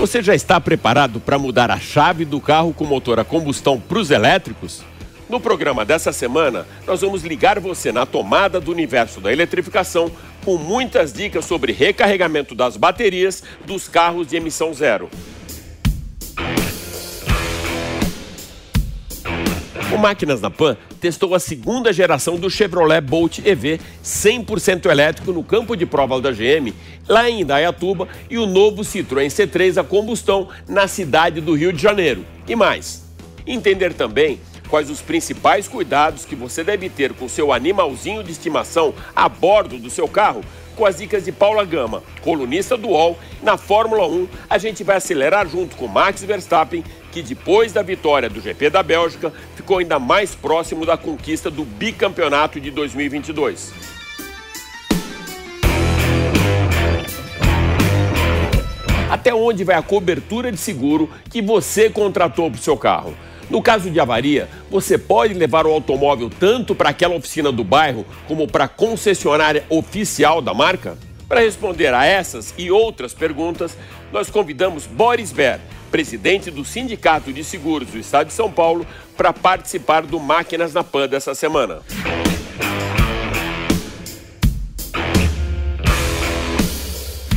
Você já está preparado para mudar a chave do carro com motor a combustão para os elétricos? No programa dessa semana, nós vamos ligar você na tomada do universo da eletrificação com muitas dicas sobre recarregamento das baterias dos carros de emissão zero. O Máquinas na Pan testou a segunda geração do Chevrolet Bolt EV 100% elétrico no campo de prova da GM, lá em Indaiatuba, e o novo Citroën C3 a combustão na cidade do Rio de Janeiro. E mais, entender também quais os principais cuidados que você deve ter com seu animalzinho de estimação a bordo do seu carro com as dicas de Paula Gama, colunista do UOL. Na Fórmula 1, a gente vai acelerar junto com Max Verstappen, que depois da vitória do GP da Bélgica, ficou ainda mais próximo da conquista do bicampeonato de 2022. Até onde vai a cobertura de seguro que você contratou para o seu carro? No caso de avaria, você pode levar o automóvel tanto para aquela oficina do bairro como para a concessionária oficial da marca? Para responder a essas e outras perguntas, nós convidamos Boris Ver, presidente do Sindicato de Seguros do Estado de São Paulo, para participar do Máquinas na Pan dessa semana.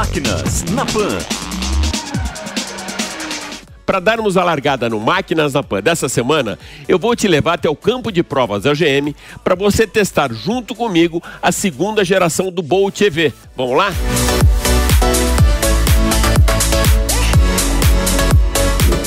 Máquinas na Pan. Para darmos a largada no Máquinas na Pan dessa semana, eu vou te levar até o campo de provas da GM para você testar junto comigo a segunda geração do Bolt EV. Vamos lá?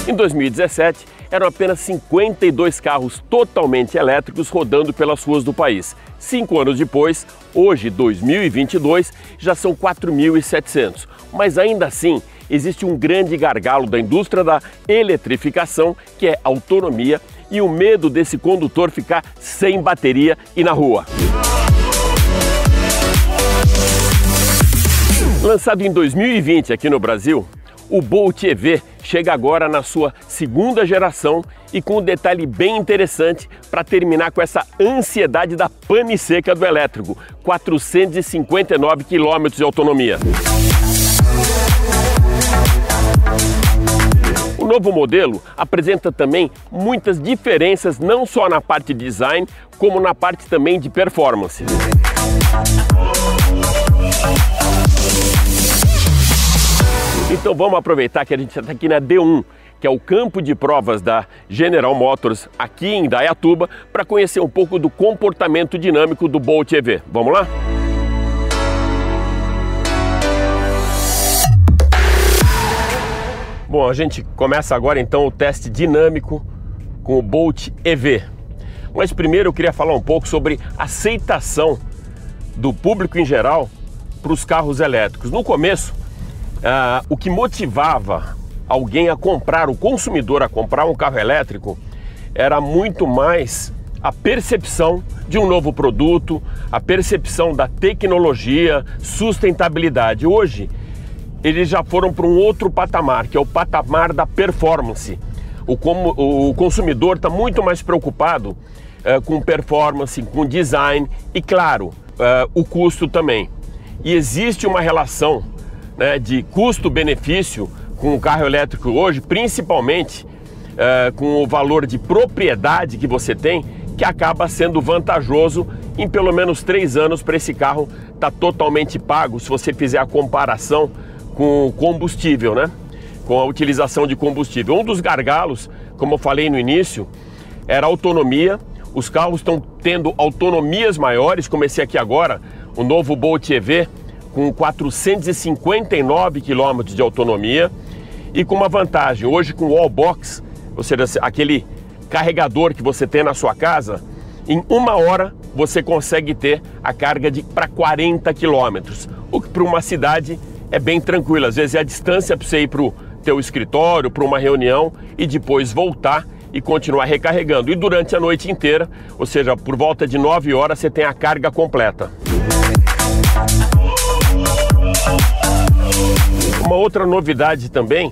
Em 2017, eram apenas 52 carros totalmente elétricos rodando pelas ruas do país. Cinco anos depois, hoje, 2022, já são 4.700. Mas ainda assim, existe um grande gargalo da indústria da eletrificação, que é autonomia e o medo desse condutor ficar sem bateria e na rua. Lançado em 2020 aqui no Brasil, o Bolt EV chega agora na sua segunda geração e com um detalhe bem interessante para terminar com essa ansiedade da pane seca do elétrico, 459 km de autonomia. O novo modelo apresenta também muitas diferenças não só na parte de design, como na parte também de performance. Então vamos aproveitar que a gente está aqui na D1, que é o campo de provas da General Motors aqui em Dayatuba, para conhecer um pouco do comportamento dinâmico do Bolt EV. Vamos lá? Bom, a gente começa agora então o teste dinâmico com o Bolt EV. Mas primeiro eu queria falar um pouco sobre aceitação do público em geral para os carros elétricos. No começo, uh, o que motivava alguém a comprar, o consumidor a comprar um carro elétrico, era muito mais a percepção de um novo produto, a percepção da tecnologia, sustentabilidade. Hoje, eles já foram para um outro patamar, que é o patamar da performance. O, como, o consumidor está muito mais preocupado uh, com performance, com design e, claro, uh, o custo também. E existe uma relação né, de custo-benefício com o carro elétrico hoje, principalmente uh, com o valor de propriedade que você tem, que acaba sendo vantajoso em pelo menos três anos para esse carro estar tá totalmente pago, se você fizer a comparação com combustível, né? Com a utilização de combustível. Um dos gargalos, como eu falei no início, era autonomia. Os carros estão tendo autonomias maiores. Comecei aqui agora o novo Bolt EV com 459 km de autonomia e com uma vantagem. Hoje com o Wallbox, ou seja, aquele carregador que você tem na sua casa, em uma hora você consegue ter a carga de para 40 quilômetros, o que para uma cidade é bem tranquilo. Às vezes é a distância para você ir para o teu escritório, para uma reunião e depois voltar e continuar recarregando. E durante a noite inteira, ou seja, por volta de 9 horas, você tem a carga completa. Uma outra novidade também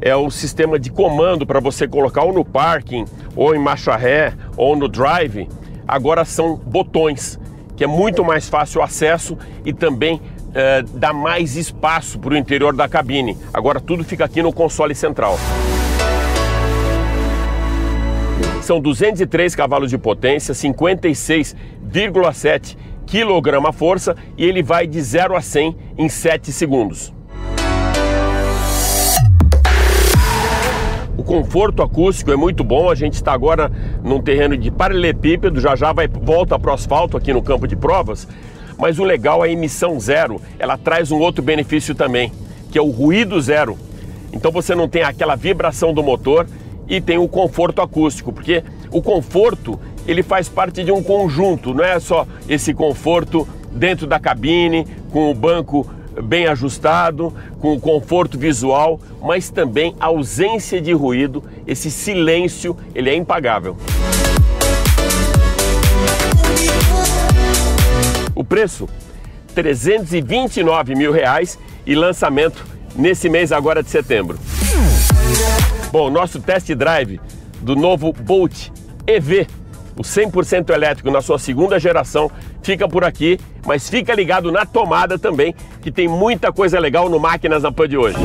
é o sistema de comando para você colocar ou no parking, ou em marcha ré, ou no drive. Agora são botões, que é muito mais fácil o acesso e também é, dá mais espaço para o interior da cabine. Agora tudo fica aqui no console central. São 203 cavalos de potência, 56,7 kgf-força e ele vai de 0 a 100 em 7 segundos. O conforto acústico é muito bom. A gente está agora num terreno de paralelepípedo, já já vai volta para o asfalto aqui no campo de provas. Mas o legal é a emissão zero. Ela traz um outro benefício também, que é o ruído zero. Então você não tem aquela vibração do motor e tem o conforto acústico, porque o conforto ele faz parte de um conjunto, não é só esse conforto dentro da cabine, com o banco bem ajustado, com o conforto visual, mas também a ausência de ruído, esse silêncio, ele é impagável. O preço, 329 mil reais e lançamento nesse mês agora de setembro. Bom, nosso test drive do novo Bolt EV, o 100% elétrico na sua segunda geração, fica por aqui, mas fica ligado na tomada também, que tem muita coisa legal no Máquinas na Pan de hoje.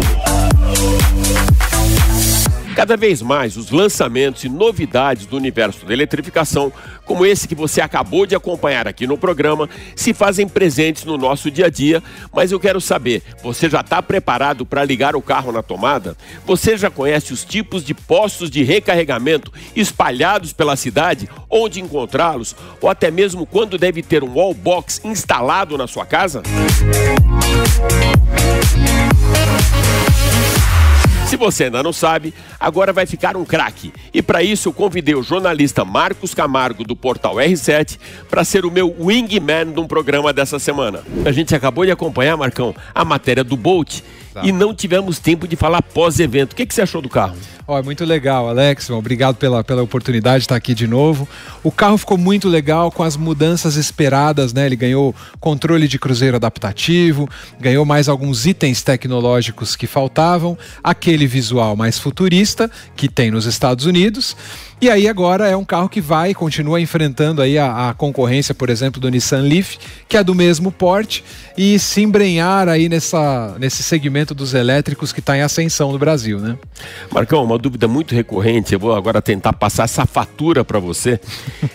Cada vez mais os lançamentos e novidades do universo da eletrificação, como esse que você acabou de acompanhar aqui no programa, se fazem presentes no nosso dia a dia. Mas eu quero saber: você já está preparado para ligar o carro na tomada? Você já conhece os tipos de postos de recarregamento espalhados pela cidade, onde encontrá-los, ou até mesmo quando deve ter um wall box instalado na sua casa? Se você ainda não sabe, agora vai ficar um craque. E para isso eu convidei o jornalista Marcos Camargo do portal R7 para ser o meu wingman de um programa dessa semana. A gente acabou de acompanhar, Marcão, a matéria do Bolt tá. e não tivemos tempo de falar pós-evento. O que, que você achou do carro? Oh, é muito legal, Alex. Obrigado pela, pela oportunidade de estar aqui de novo. O carro ficou muito legal com as mudanças esperadas, né? Ele ganhou controle de cruzeiro adaptativo, ganhou mais alguns itens tecnológicos que faltavam, aquele visual mais futurista que tem nos Estados Unidos. E aí agora é um carro que vai, continua enfrentando aí a, a, concorrência, por exemplo, do Nissan Leaf, que é do mesmo porte, e se embrenhar aí nessa, nesse segmento dos elétricos que está em ascensão no Brasil, né? Marcão, uma dúvida muito recorrente, eu vou agora tentar passar essa fatura para você,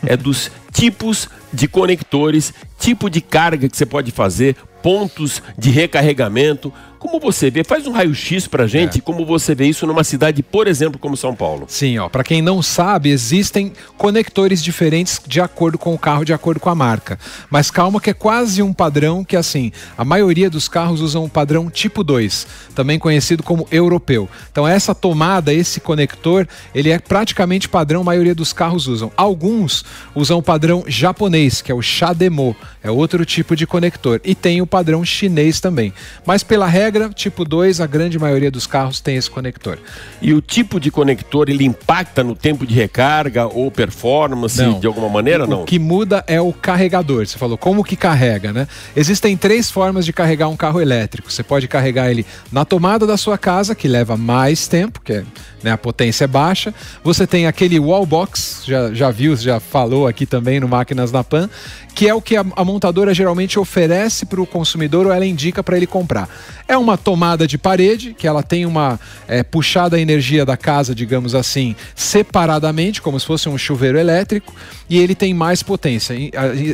é dos tipos de conectores, tipo de carga que você pode fazer, pontos de recarregamento, como você vê, faz um raio-x pra gente, é. como você vê isso numa cidade, por exemplo, como São Paulo. Sim, ó, para quem não sabe, existem conectores diferentes de acordo com o carro, de acordo com a marca. Mas calma que é quase um padrão que assim, a maioria dos carros usam o padrão tipo 2, também conhecido como europeu. Então essa tomada, esse conector, ele é praticamente padrão, a maioria dos carros usam. Alguns usam o padrão japonês, que é o CHAdeMO, é outro tipo de conector, e tem o padrão chinês também. Mas pela regra tipo 2, a grande maioria dos carros tem esse conector. E o tipo de conector, ele impacta no tempo de recarga ou performance não. de alguma maneira, não? O que muda é o carregador. Você falou, como que carrega, né? Existem três formas de carregar um carro elétrico. Você pode carregar ele na tomada da sua casa, que leva mais tempo, que é, né, a potência é baixa. Você tem aquele wall box, já, já viu, já falou aqui também no Máquinas na Pan, que é o que a, a montadora geralmente oferece para o consumidor ou ela indica para ele comprar. É uma tomada de parede, que ela tem uma é, puxada a energia da casa, digamos assim, separadamente, como se fosse um chuveiro elétrico, e ele tem mais potência,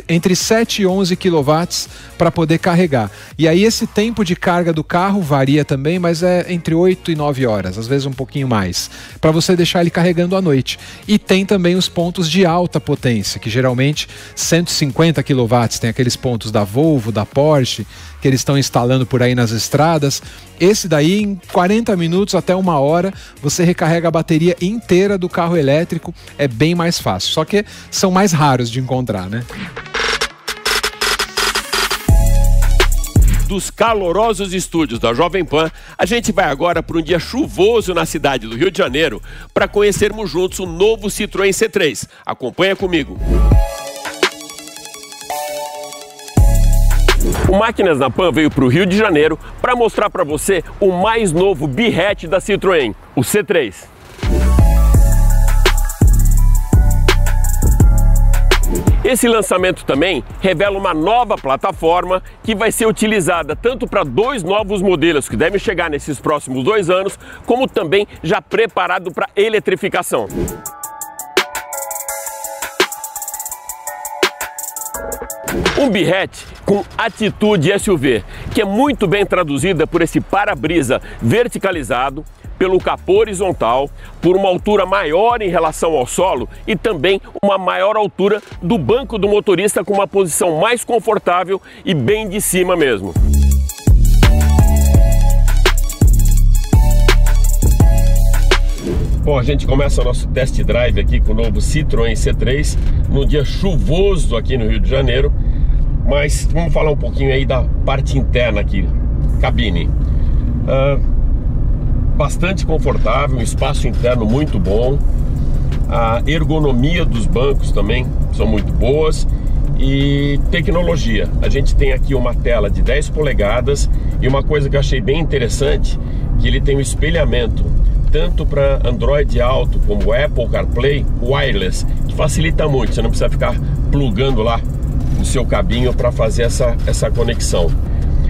entre 7 e 11 kW para poder carregar. E aí esse tempo de carga do carro varia também, mas é entre 8 e 9 horas, às vezes um pouquinho mais, para você deixar ele carregando à noite. E tem também os pontos de alta potência, que geralmente 150 kW, tem aqueles pontos da Volvo, da Porsche, que eles estão instalando por aí nas estradas. Esse daí, em 40 minutos até uma hora, você recarrega a bateria inteira do carro elétrico. É bem mais fácil. Só que são mais raros de encontrar, né? Dos calorosos estúdios da Jovem Pan, a gente vai agora para um dia chuvoso na cidade do Rio de Janeiro para conhecermos juntos o novo Citroën C3. Acompanha comigo. O Máquinas na Pan veio para o Rio de Janeiro para mostrar para você o mais novo B-hatch da Citroën, o C3. Esse lançamento também revela uma nova plataforma que vai ser utilizada tanto para dois novos modelos que devem chegar nesses próximos dois anos, como também já preparado para eletrificação. Um Biret com atitude SUV, que é muito bem traduzida por esse para-brisa verticalizado, pelo capô horizontal, por uma altura maior em relação ao solo e também uma maior altura do banco do motorista com uma posição mais confortável e bem de cima mesmo. Bom, a gente começa o nosso test drive aqui com o novo Citroën C3 num dia chuvoso aqui no Rio de Janeiro. Mas vamos falar um pouquinho aí da parte interna aqui, cabine. Uh, bastante confortável, um espaço interno muito bom. A ergonomia dos bancos também são muito boas e tecnologia. A gente tem aqui uma tela de 10 polegadas e uma coisa que eu achei bem interessante, que ele tem um espelhamento tanto para Android Auto como Apple CarPlay wireless, que facilita muito, você não precisa ficar plugando lá o seu cabinho para fazer essa, essa conexão.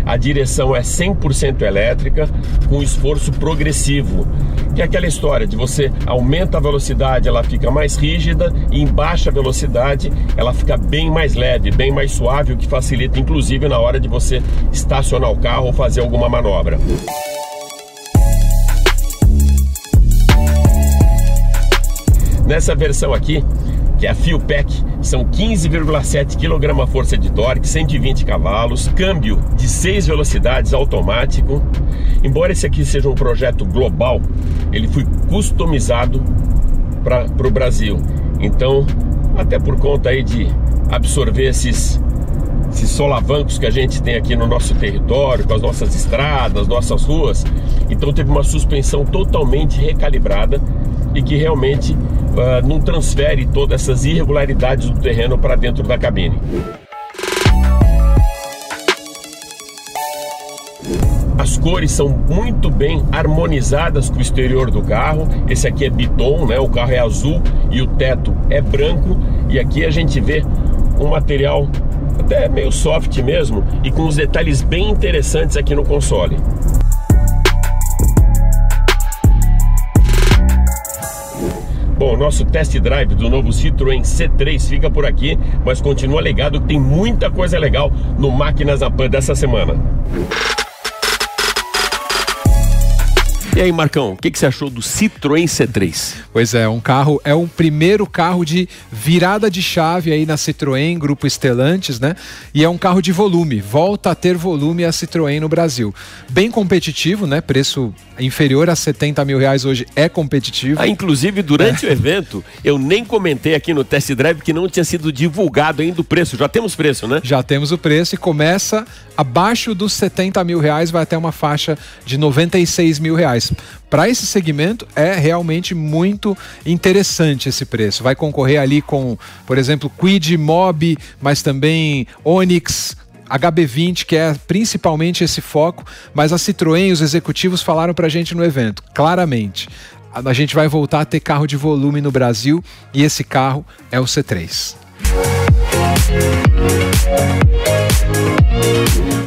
A direção é 100% elétrica, com esforço progressivo, que é aquela história de você aumenta a velocidade, ela fica mais rígida, e em baixa velocidade ela fica bem mais leve, bem mais suave, o que facilita inclusive na hora de você estacionar o carro ou fazer alguma manobra. Nessa versão aqui, que é a Fiopec, são 15,7 kgf de torque, 120 cavalos, câmbio de 6 velocidades automático. Embora esse aqui seja um projeto global, ele foi customizado para o Brasil. Então, até por conta aí de absorver esses, esses solavancos que a gente tem aqui no nosso território, com as nossas estradas, nossas ruas, então teve uma suspensão totalmente recalibrada e que realmente uh, não transfere todas essas irregularidades do terreno para dentro da cabine. As cores são muito bem harmonizadas com o exterior do carro. Esse aqui é biton, né? O carro é azul e o teto é branco. E aqui a gente vê um material até meio soft mesmo e com os detalhes bem interessantes aqui no console. Bom, nosso test drive do novo Citroën C3 fica por aqui, mas continua ligado que tem muita coisa legal no Máquinas na Pan dessa semana. E aí, Marcão, o que, que, você achou do Citroën C3? Pois é, um carro, é o primeiro carro de virada de chave aí na Citroën, grupo Estelantes, né? E é um carro de volume, volta a ter volume a Citroën no Brasil. Bem competitivo, né? Preço inferior a 70 mil reais hoje é competitivo. Ah, inclusive, durante é. o evento, eu nem comentei aqui no test drive que não tinha sido divulgado ainda o preço. Já temos preço, né? Já temos o preço e começa abaixo dos 70 mil reais, vai até uma faixa de 96 mil reais. Para esse segmento é realmente muito interessante esse preço. Vai concorrer ali com, por exemplo, Quid, Mob, mas também Onix, HB20, que é principalmente esse foco, mas a Citroën, os executivos falaram para a gente no evento, claramente. A gente vai voltar a ter carro de volume no Brasil e esse carro é o C3.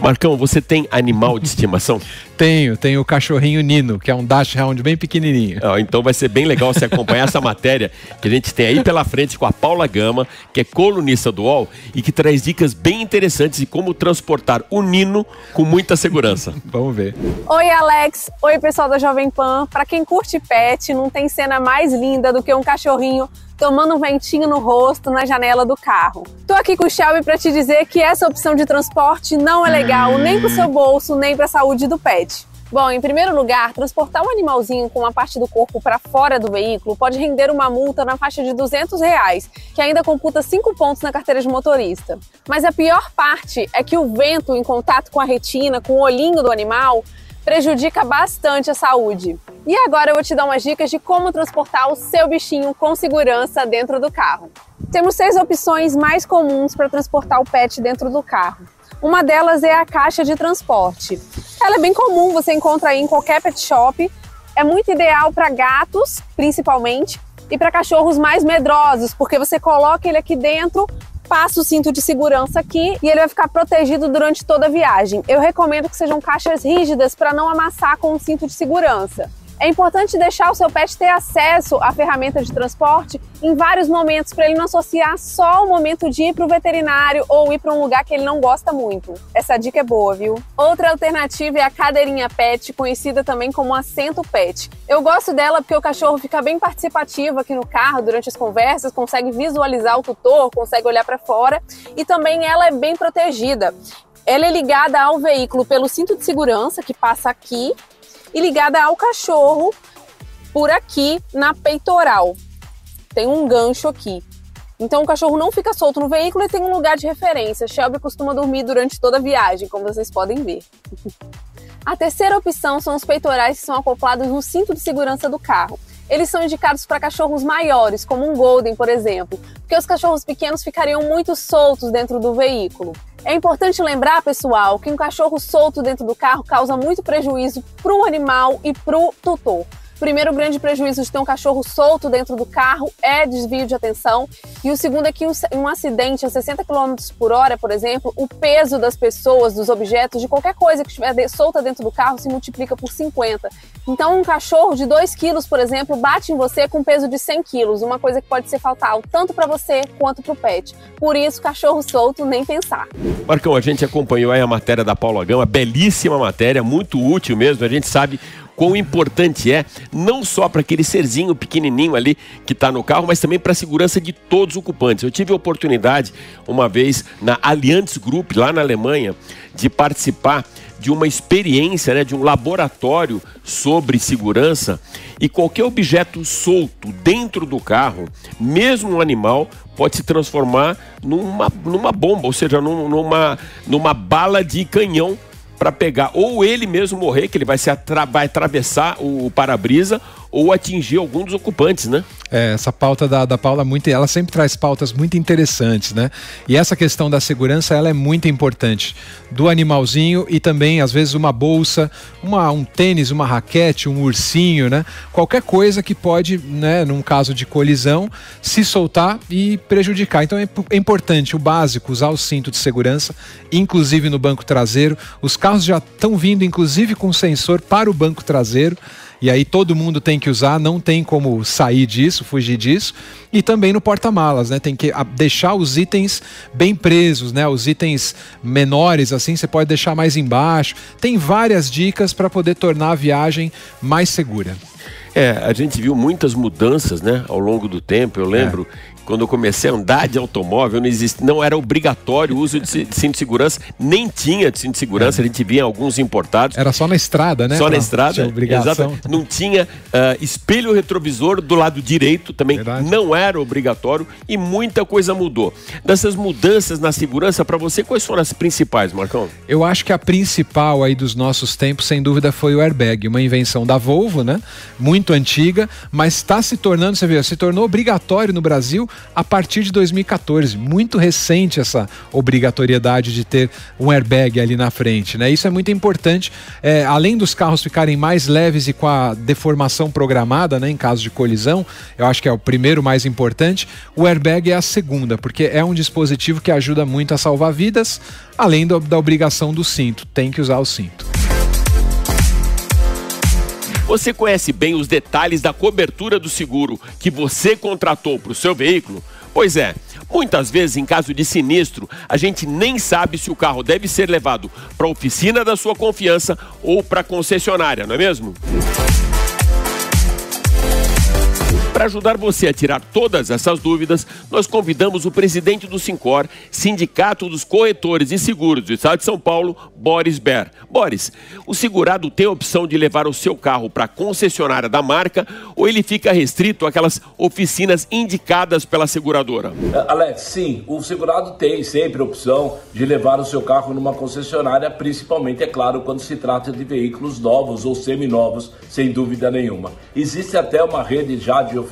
Marcão, você tem animal de estimação? tenho, tenho o cachorrinho Nino, que é um dash round bem pequenininho. Ah, então vai ser bem legal você acompanhar essa matéria que a gente tem aí pela frente com a Paula Gama, que é colunista do UOL e que traz dicas bem interessantes de como transportar o Nino com muita segurança. Vamos ver. Oi, Alex. Oi, pessoal da Jovem Pan. Para quem curte pet, não tem cena mais linda do que um cachorrinho tomando um ventinho no rosto na janela do carro. Tô aqui com o Shelby para te dizer que essa opção de transporte não é legal nem para o seu bolso, nem para a saúde do pet. Bom, em primeiro lugar, transportar um animalzinho com uma parte do corpo para fora do veículo pode render uma multa na faixa de 200 reais, que ainda computa 5 pontos na carteira de motorista. Mas a pior parte é que o vento em contato com a retina, com o olhinho do animal, prejudica bastante a saúde. E agora eu vou te dar umas dicas de como transportar o seu bichinho com segurança dentro do carro. Temos seis opções mais comuns para transportar o pet dentro do carro. Uma delas é a caixa de transporte. Ela é bem comum, você encontra aí em qualquer pet shop. É muito ideal para gatos, principalmente, e para cachorros mais medrosos, porque você coloca ele aqui dentro, passa o cinto de segurança aqui e ele vai ficar protegido durante toda a viagem. Eu recomendo que sejam caixas rígidas para não amassar com o cinto de segurança. É importante deixar o seu pet ter acesso à ferramenta de transporte em vários momentos, para ele não associar só o momento de ir para o veterinário ou ir para um lugar que ele não gosta muito. Essa dica é boa, viu? Outra alternativa é a cadeirinha pet, conhecida também como assento pet. Eu gosto dela porque o cachorro fica bem participativo aqui no carro durante as conversas, consegue visualizar o tutor, consegue olhar para fora e também ela é bem protegida. Ela é ligada ao veículo pelo cinto de segurança que passa aqui e ligada ao cachorro por aqui na peitoral. Tem um gancho aqui. Então o cachorro não fica solto no veículo e tem um lugar de referência. Shelby costuma dormir durante toda a viagem, como vocês podem ver. A terceira opção são os peitorais que são acoplados no cinto de segurança do carro. Eles são indicados para cachorros maiores, como um Golden, por exemplo, porque os cachorros pequenos ficariam muito soltos dentro do veículo. É importante lembrar, pessoal, que um cachorro solto dentro do carro causa muito prejuízo para o animal e para o tutor primeiro grande prejuízo de ter um cachorro solto dentro do carro é desvio de atenção. E o segundo é que um acidente a 60 km por hora, por exemplo, o peso das pessoas, dos objetos, de qualquer coisa que estiver solta dentro do carro se multiplica por 50. Então, um cachorro de 2 quilos, por exemplo, bate em você com peso de 100 quilos, uma coisa que pode ser fatal tanto para você quanto para o pet. Por isso, cachorro solto, nem pensar. Marcão, a gente acompanhou aí a matéria da Paula Gama, belíssima matéria, muito útil mesmo. A gente sabe quão importante é, não só para aquele serzinho pequenininho ali que está no carro, mas também para a segurança de todos os ocupantes. Eu tive a oportunidade, uma vez, na Allianz Group, lá na Alemanha, de participar de uma experiência, né, de um laboratório sobre segurança e qualquer objeto solto dentro do carro, mesmo um animal, pode se transformar numa, numa bomba, ou seja, numa, numa bala de canhão para pegar ou ele mesmo morrer, que ele vai, se atra vai atravessar o para-brisa, ou atingir algum dos ocupantes, né? É, essa pauta da, da Paula, muito, ela sempre traz pautas muito interessantes, né? E essa questão da segurança, ela é muito importante. Do animalzinho e também, às vezes, uma bolsa, uma, um tênis, uma raquete, um ursinho, né? Qualquer coisa que pode, né, num caso de colisão, se soltar e prejudicar. Então é, é importante, o básico, usar o cinto de segurança, inclusive no banco traseiro. Os carros já estão vindo, inclusive, com sensor para o banco traseiro e aí todo mundo tem que usar, não tem como sair disso, fugir disso. E também no porta-malas, né? Tem que deixar os itens bem presos, né? Os itens menores, assim, você pode deixar mais embaixo. Tem várias dicas para poder tornar a viagem mais segura. É, a gente viu muitas mudanças, né, ao longo do tempo. Eu lembro é quando eu comecei a andar de automóvel, não, existe, não era obrigatório o uso de cinto de segurança, nem tinha de cinto de segurança, é. a gente via alguns importados. Era só na estrada, né? Só na estrada, exato. Não tinha uh, espelho retrovisor do lado direito, também Verdade. não era obrigatório e muita coisa mudou. Dessas mudanças na segurança, para você, quais foram as principais, Marcão? Eu acho que a principal aí dos nossos tempos, sem dúvida, foi o airbag, uma invenção da Volvo, né? Muito antiga, mas está se tornando, você vê, se tornou obrigatório no Brasil a partir de 2014. Muito recente essa obrigatoriedade de ter um airbag ali na frente. Né? Isso é muito importante. É, além dos carros ficarem mais leves e com a deformação programada, né, em caso de colisão, eu acho que é o primeiro mais importante. O airbag é a segunda, porque é um dispositivo que ajuda muito a salvar vidas, além do, da obrigação do cinto. Tem que usar o cinto. Você conhece bem os detalhes da cobertura do seguro que você contratou para o seu veículo? Pois é, muitas vezes em caso de sinistro, a gente nem sabe se o carro deve ser levado para a oficina da sua confiança ou para a concessionária, não é mesmo? Para ajudar você a tirar todas essas dúvidas, nós convidamos o presidente do Sincor, Sindicato dos Corretores e Seguros do Estado de São Paulo, Boris Ber. Boris, o segurado tem a opção de levar o seu carro para a concessionária da marca ou ele fica restrito àquelas oficinas indicadas pela seguradora? Alex, sim, o segurado tem sempre a opção de levar o seu carro numa concessionária, principalmente, é claro, quando se trata de veículos novos ou seminovos, sem dúvida nenhuma. Existe até uma rede já de oficinas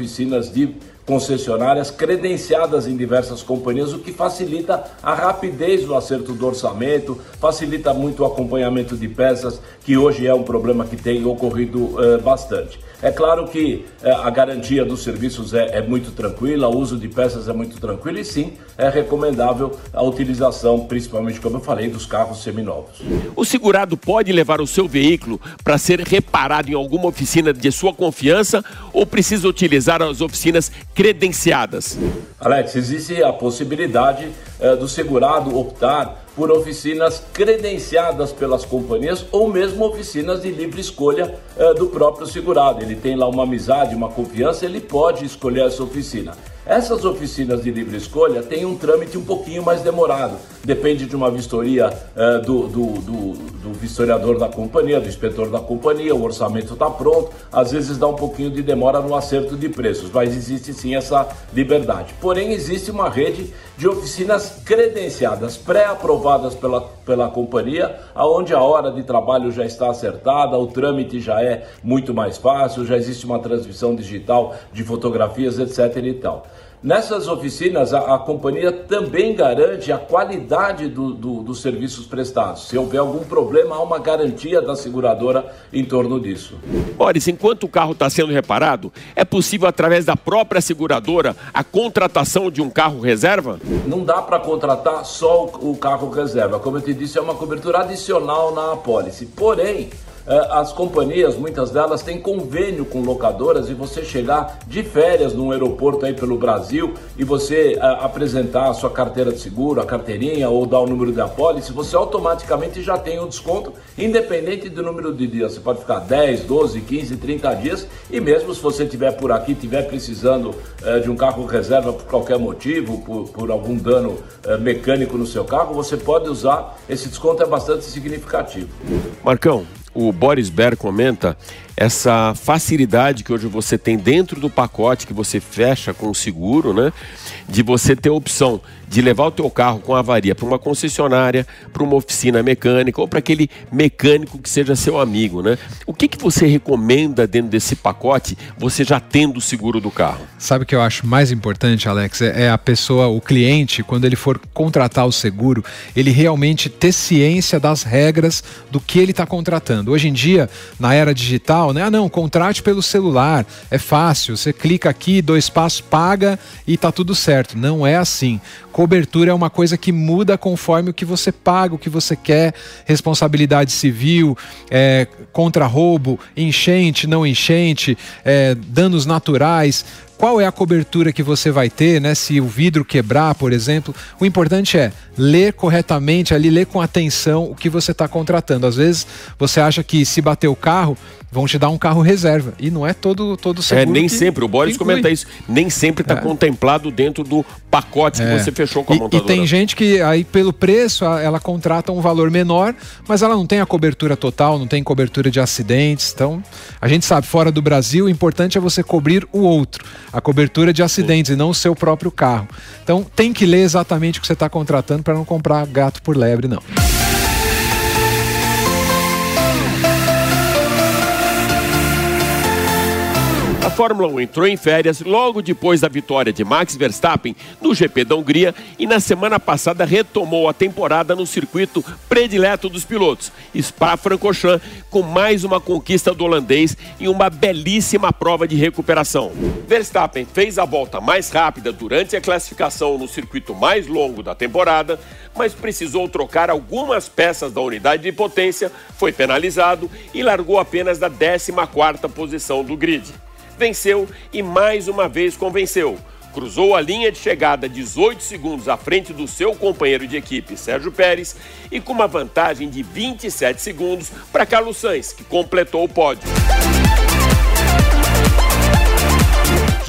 de concessionárias credenciadas em diversas companhias, o que facilita a rapidez do acerto do orçamento, facilita muito o acompanhamento de peças, que hoje é um problema que tem ocorrido uh, bastante. É claro que é, a garantia dos serviços é, é, muito tranquila, o uso de peças é muito tranquilo e sim é recomendável a utilização, principalmente como eu falei, dos carros seminovos. O segurado pode levar o seu veículo para ser reparado em alguma oficina de sua confiança ou precisa utilizar as oficinas credenciadas? Alex, existe a possibilidade é, do segurado optar por oficinas credenciadas pelas companhias ou mesmo oficinas de livre escolha é, do próprio segurado. Ele tem lá uma amizade, uma confiança, ele pode escolher essa oficina. Essas oficinas de livre escolha têm um trâmite um pouquinho mais demorado. Depende de uma vistoria é, do, do, do, do, vistoriador da companhia, do inspetor da companhia, o orçamento está pronto. Às vezes dá um pouquinho de demora no acerto de preços, mas existe sim essa liberdade. Porém, existe uma rede de oficinas credenciadas, pré-aprovadas pela, pela companhia, aonde a hora de trabalho já está acertada, o trâmite já é muito mais fácil, já existe uma transmissão digital de fotografias, etc. e tal. Nessas oficinas, a, a, companhia também garante a qualidade do, do, dos serviços prestados. Se houver algum problema, há uma garantia da seguradora em torno disso. Boris, enquanto o carro está sendo reparado, é possível, através da própria seguradora, a contratação de um carro reserva? Não dá para contratar só o, o carro reserva. Como eu te disse, é uma cobertura adicional na apólice. Porém, as companhias, muitas delas têm convênio com locadoras e você chegar de férias num aeroporto aí pelo Brasil e você uh, apresentar a sua carteira de seguro, a carteirinha ou dar o número da apólice, você automaticamente já tem um desconto, independente do número de dias. Você pode ficar 10, 12, 15, 30 dias e mesmo se você estiver por aqui, estiver precisando uh, de um carro reserva por qualquer motivo, por, por algum dano mecânico no seu carro, você pode usar. Esse desconto é bastante significativo. Marcão, o Boris Ber comenta essa facilidade que hoje você tem dentro do pacote que você fecha com o seguro, né? De você ter a opção de levar o teu carro com avaria para uma concessionária, para uma oficina mecânica ou para aquele mecânico que seja seu amigo, né? O que, que você recomenda dentro desse pacote, você já tendo o seguro do carro? Sabe o que eu acho mais importante, Alex? É, é a pessoa, o cliente, quando ele for contratar o seguro, ele realmente ter ciência das regras do que ele está contratando. Hoje em dia, na era digital, né? Ah, não, contrate pelo celular, é fácil, você clica aqui, dois passos, paga e tá tudo certo. Não é assim. Cobertura é uma coisa que muda conforme o que você paga, o que você quer, responsabilidade civil, é, contra roubo, enchente, não enchente, é, danos naturais qual é a cobertura que você vai ter, né? Se o vidro quebrar, por exemplo. O importante é ler corretamente ali, ler com atenção o que você está contratando. Às vezes você acha que se bater o carro, vão te dar um carro reserva. E não é todo, todo seguro. É, nem sempre. O Boris comenta isso. Nem sempre está é. contemplado dentro do pacote é. que você fechou com a montadora. E, e tem gente que aí pelo preço ela contrata um valor menor, mas ela não tem a cobertura total, não tem cobertura de acidentes. Então, a gente sabe, fora do Brasil, o importante é você cobrir o outro. A cobertura de acidentes e não o seu próprio carro. Então, tem que ler exatamente o que você está contratando para não comprar gato por lebre, não. Fórmula 1 entrou em férias logo depois da vitória de Max Verstappen no GP da Hungria e na semana passada retomou a temporada no circuito predileto dos pilotos, Spa-Francorchamps, com mais uma conquista do holandês em uma belíssima prova de recuperação. Verstappen fez a volta mais rápida durante a classificação no circuito mais longo da temporada, mas precisou trocar algumas peças da unidade de potência, foi penalizado e largou apenas da 14ª posição do grid venceu e mais uma vez convenceu. Cruzou a linha de chegada 18 segundos à frente do seu companheiro de equipe, Sérgio Pérez, e com uma vantagem de 27 segundos para Carlos Sainz, que completou o pódio.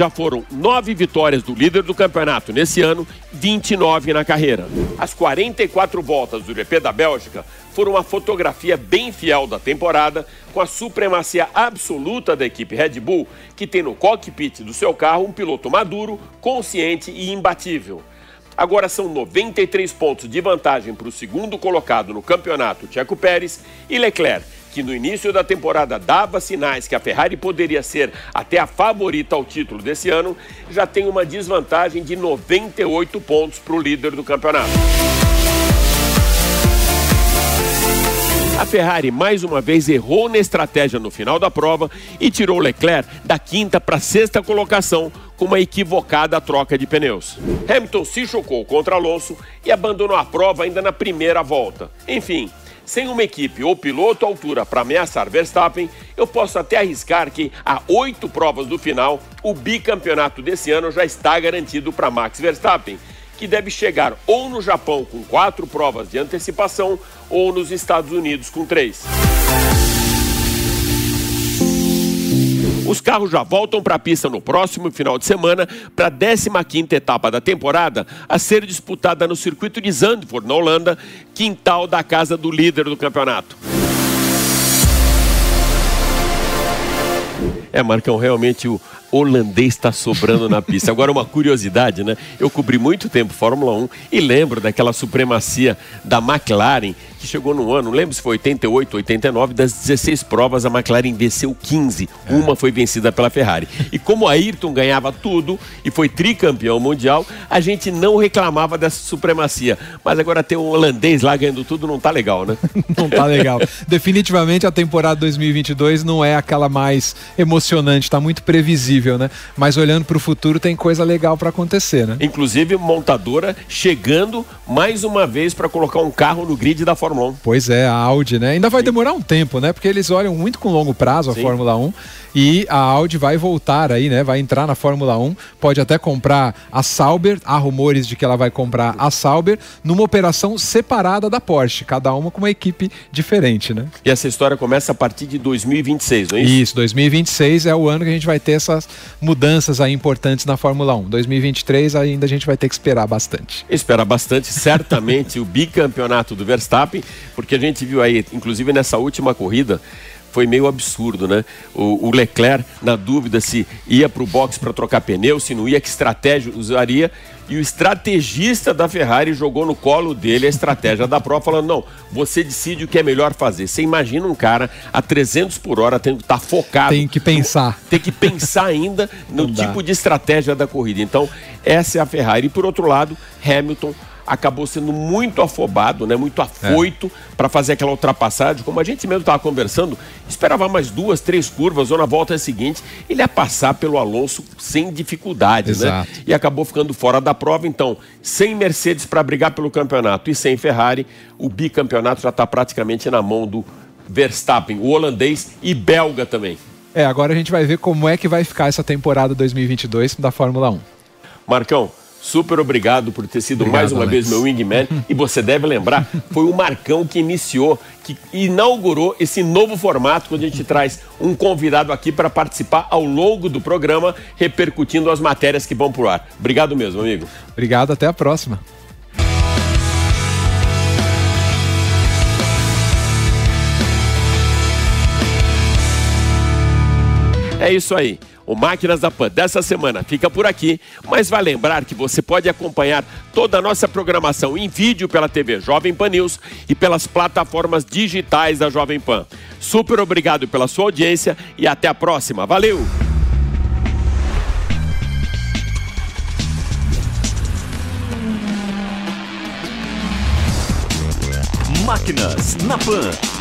Já foram nove vitórias do líder do campeonato nesse ano, 29 na carreira. As 44 voltas do GP da Bélgica foram uma fotografia bem fiel da temporada, com a supremacia absoluta da equipe Red Bull, que tem no cockpit do seu carro um piloto maduro, consciente e imbatível. Agora são 93 pontos de vantagem para o segundo colocado no campeonato, Checo Pérez, e Leclerc, que no início da temporada dava sinais que a Ferrari poderia ser até a favorita ao título desse ano, já tem uma desvantagem de 98 pontos para o líder do campeonato. A Ferrari mais uma vez errou na estratégia no final da prova e tirou Leclerc da quinta para sexta colocação com uma equivocada troca de pneus. Hamilton se chocou contra Alonso e abandonou a prova ainda na primeira volta. Enfim, sem uma equipe ou piloto à altura para ameaçar Verstappen, eu posso até arriscar que a oito provas do final, o bicampeonato desse ano já está garantido para Max Verstappen que deve chegar ou no Japão com quatro provas de antecipação ou nos Estados Unidos com três. Os carros já voltam para a pista no próximo final de semana para a 15ª etapa da temporada a ser disputada no circuito de Zandvoort, na Holanda, quintal da casa do líder do campeonato. É, Marcão, realmente o holandês está sobrando na pista. Agora, uma curiosidade, né? Eu cobri muito tempo Fórmula 1 e lembro daquela supremacia da McLaren que chegou no ano, lembro se foi 88, 89, das 16 provas, a McLaren venceu 15. É. Uma foi vencida pela Ferrari. E como a Ayrton ganhava tudo e foi tricampeão mundial, a gente não reclamava dessa supremacia. Mas agora ter um holandês lá ganhando tudo não tá legal, né? não tá legal. Definitivamente a temporada 2022 não é aquela mais emocionante, tá muito previsível, né? Mas olhando para o futuro tem coisa legal para acontecer, né? Inclusive montadora chegando mais uma vez para colocar um carro no grid da Fórmula Fórmula 1. Pois é, a Audi, né? Ainda vai Sim. demorar um tempo, né? Porque eles olham muito com longo prazo a Sim. Fórmula 1 e a Audi vai voltar aí, né? Vai entrar na Fórmula 1, pode até comprar a Sauber, há rumores de que ela vai comprar a Sauber numa operação separada da Porsche, cada uma com uma equipe diferente, né? E essa história começa a partir de 2026, não é isso? Isso, 2026 é o ano que a gente vai ter essas mudanças aí importantes na Fórmula 1. 2023 ainda a gente vai ter que esperar bastante. Esperar bastante, certamente o bicampeonato do Verstappen, porque a gente viu aí, inclusive nessa última corrida, foi meio absurdo, né? O, o Leclerc, na dúvida se ia para o box para trocar pneu, se não ia, que estratégia usaria. E o estrategista da Ferrari jogou no colo dele a estratégia da prova, falando: não, você decide o que é melhor fazer. Você imagina um cara a 300 por hora tendo que estar tá focado. Tem que pensar. tem que pensar ainda no tipo de estratégia da corrida. Então, essa é a Ferrari. E por outro lado, Hamilton acabou sendo muito afobado, né, muito afoito é. para fazer aquela ultrapassagem. Como a gente mesmo estava conversando, esperava mais duas, três curvas ou na volta seguinte ele ia passar pelo Alonso sem dificuldades, né? E acabou ficando fora da prova. Então, sem Mercedes para brigar pelo campeonato e sem Ferrari, o bicampeonato já está praticamente na mão do Verstappen, o holandês e belga também. É, agora a gente vai ver como é que vai ficar essa temporada 2022 da Fórmula 1. Marcão, Super obrigado por ter sido obrigado, mais uma Alex. vez meu wingman. e você deve lembrar, foi o Marcão que iniciou, que inaugurou esse novo formato, quando a gente traz um convidado aqui para participar ao longo do programa, repercutindo as matérias que vão pro ar. Obrigado mesmo, amigo. Obrigado, até a próxima. É isso aí. O Máquinas da Pan dessa semana fica por aqui, mas vai lembrar que você pode acompanhar toda a nossa programação em vídeo pela TV Jovem Pan News e pelas plataformas digitais da Jovem Pan. Super obrigado pela sua audiência e até a próxima. Valeu! Máquinas na Pan.